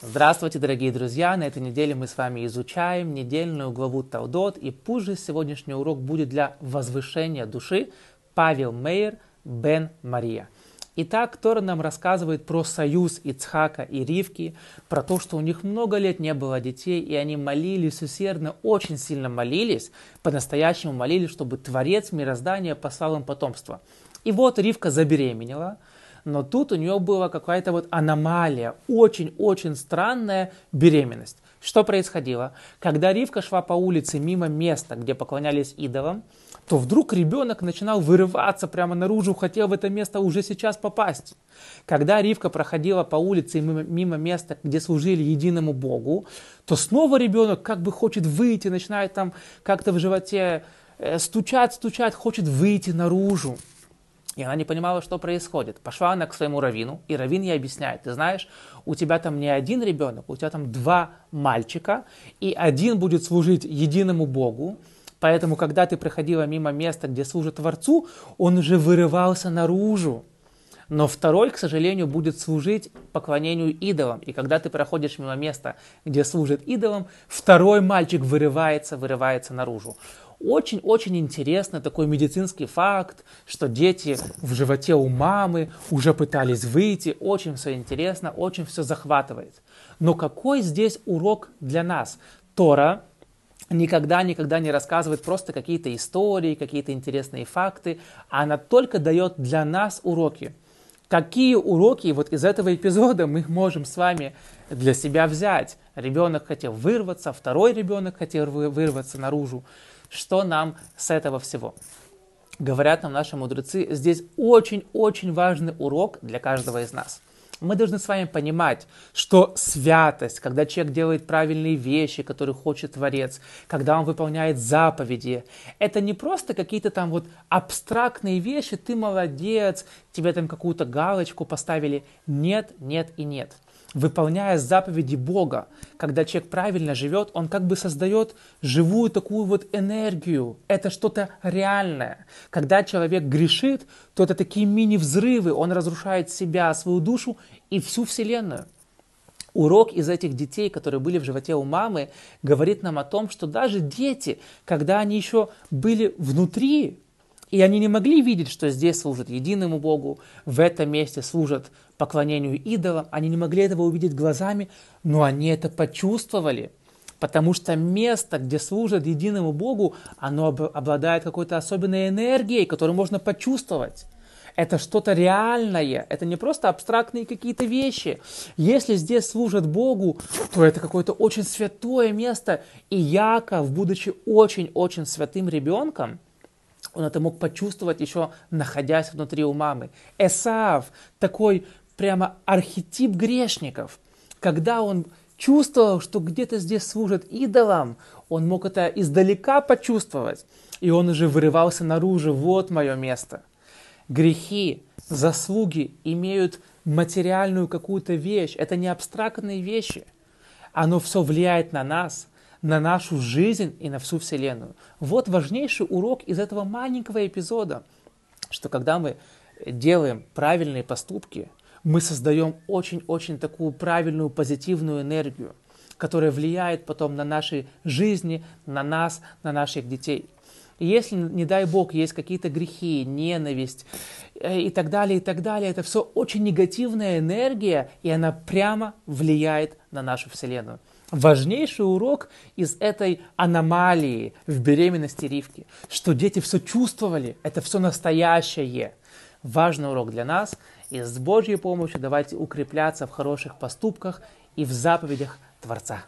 Здравствуйте, дорогие друзья! На этой неделе мы с вами изучаем недельную главу Талдот, и позже сегодняшний урок будет для возвышения души Павел Мейер бен Мария. Итак, Тора нам рассказывает про союз Ицхака и Ривки, про то, что у них много лет не было детей, и они молились усердно, очень сильно молились, по-настоящему молились, чтобы Творец мироздания послал им потомство. И вот Ривка забеременела, но тут у нее была какая-то вот аномалия, очень-очень странная беременность. Что происходило? Когда Ривка шла по улице мимо места, где поклонялись идолам, то вдруг ребенок начинал вырываться прямо наружу, хотел в это место уже сейчас попасть. Когда Ривка проходила по улице мимо, мимо места, где служили единому Богу, то снова ребенок как бы хочет выйти, начинает там как-то в животе э, стучать, стучать, хочет выйти наружу. И она не понимала, что происходит. Пошла она к своему раввину, и раввин ей объясняет, ты знаешь, у тебя там не один ребенок, у тебя там два мальчика, и один будет служить единому Богу, поэтому, когда ты проходила мимо места, где служит Творцу, он уже вырывался наружу. Но второй, к сожалению, будет служить поклонению идолам. И когда ты проходишь мимо места, где служит идолам, второй мальчик вырывается, вырывается наружу. Очень-очень интересный такой медицинский факт, что дети в животе у мамы уже пытались выйти. Очень все интересно, очень все захватывает. Но какой здесь урок для нас? Тора никогда-никогда не рассказывает просто какие-то истории, какие-то интересные факты, она только дает для нас уроки. Какие уроки вот из этого эпизода мы можем с вами для себя взять? Ребенок хотел вырваться, второй ребенок хотел вырваться наружу. Что нам с этого всего? Говорят нам наши мудрецы, здесь очень-очень важный урок для каждого из нас. Мы должны с вами понимать, что святость, когда человек делает правильные вещи, которые хочет Творец, когда он выполняет заповеди, это не просто какие-то там вот абстрактные вещи, ты молодец, тебе там какую-то галочку поставили. Нет, нет и нет выполняя заповеди Бога, когда человек правильно живет, он как бы создает живую такую вот энергию. Это что-то реальное. Когда человек грешит, то это такие мини-взрывы, он разрушает себя, свою душу и всю Вселенную. Урок из этих детей, которые были в животе у мамы, говорит нам о том, что даже дети, когда они еще были внутри, и они не могли видеть, что здесь служат единому Богу, в этом месте служат поклонению идолам. Они не могли этого увидеть глазами, но они это почувствовали. Потому что место, где служат единому Богу, оно обладает какой-то особенной энергией, которую можно почувствовать. Это что-то реальное, это не просто абстрактные какие-то вещи. Если здесь служат Богу, то это какое-то очень святое место. И Яков, будучи очень-очень святым ребенком, он это мог почувствовать еще находясь внутри у мамы. Эсав, такой прямо архетип грешников. Когда он чувствовал, что где-то здесь служат идолам, он мог это издалека почувствовать. И он уже вырывался наружу, вот мое место. Грехи, заслуги имеют материальную какую-то вещь. Это не абстрактные вещи. Оно все влияет на нас – на нашу жизнь и на всю Вселенную. Вот важнейший урок из этого маленького эпизода, что когда мы делаем правильные поступки, мы создаем очень-очень такую правильную позитивную энергию, которая влияет потом на наши жизни, на нас, на наших детей. И если, не дай Бог, есть какие-то грехи, ненависть э, и так далее, и так далее, это все очень негативная энергия, и она прямо влияет на нашу Вселенную важнейший урок из этой аномалии в беременности Ривки, что дети все чувствовали, это все настоящее. Важный урок для нас, и с Божьей помощью давайте укрепляться в хороших поступках и в заповедях Творца.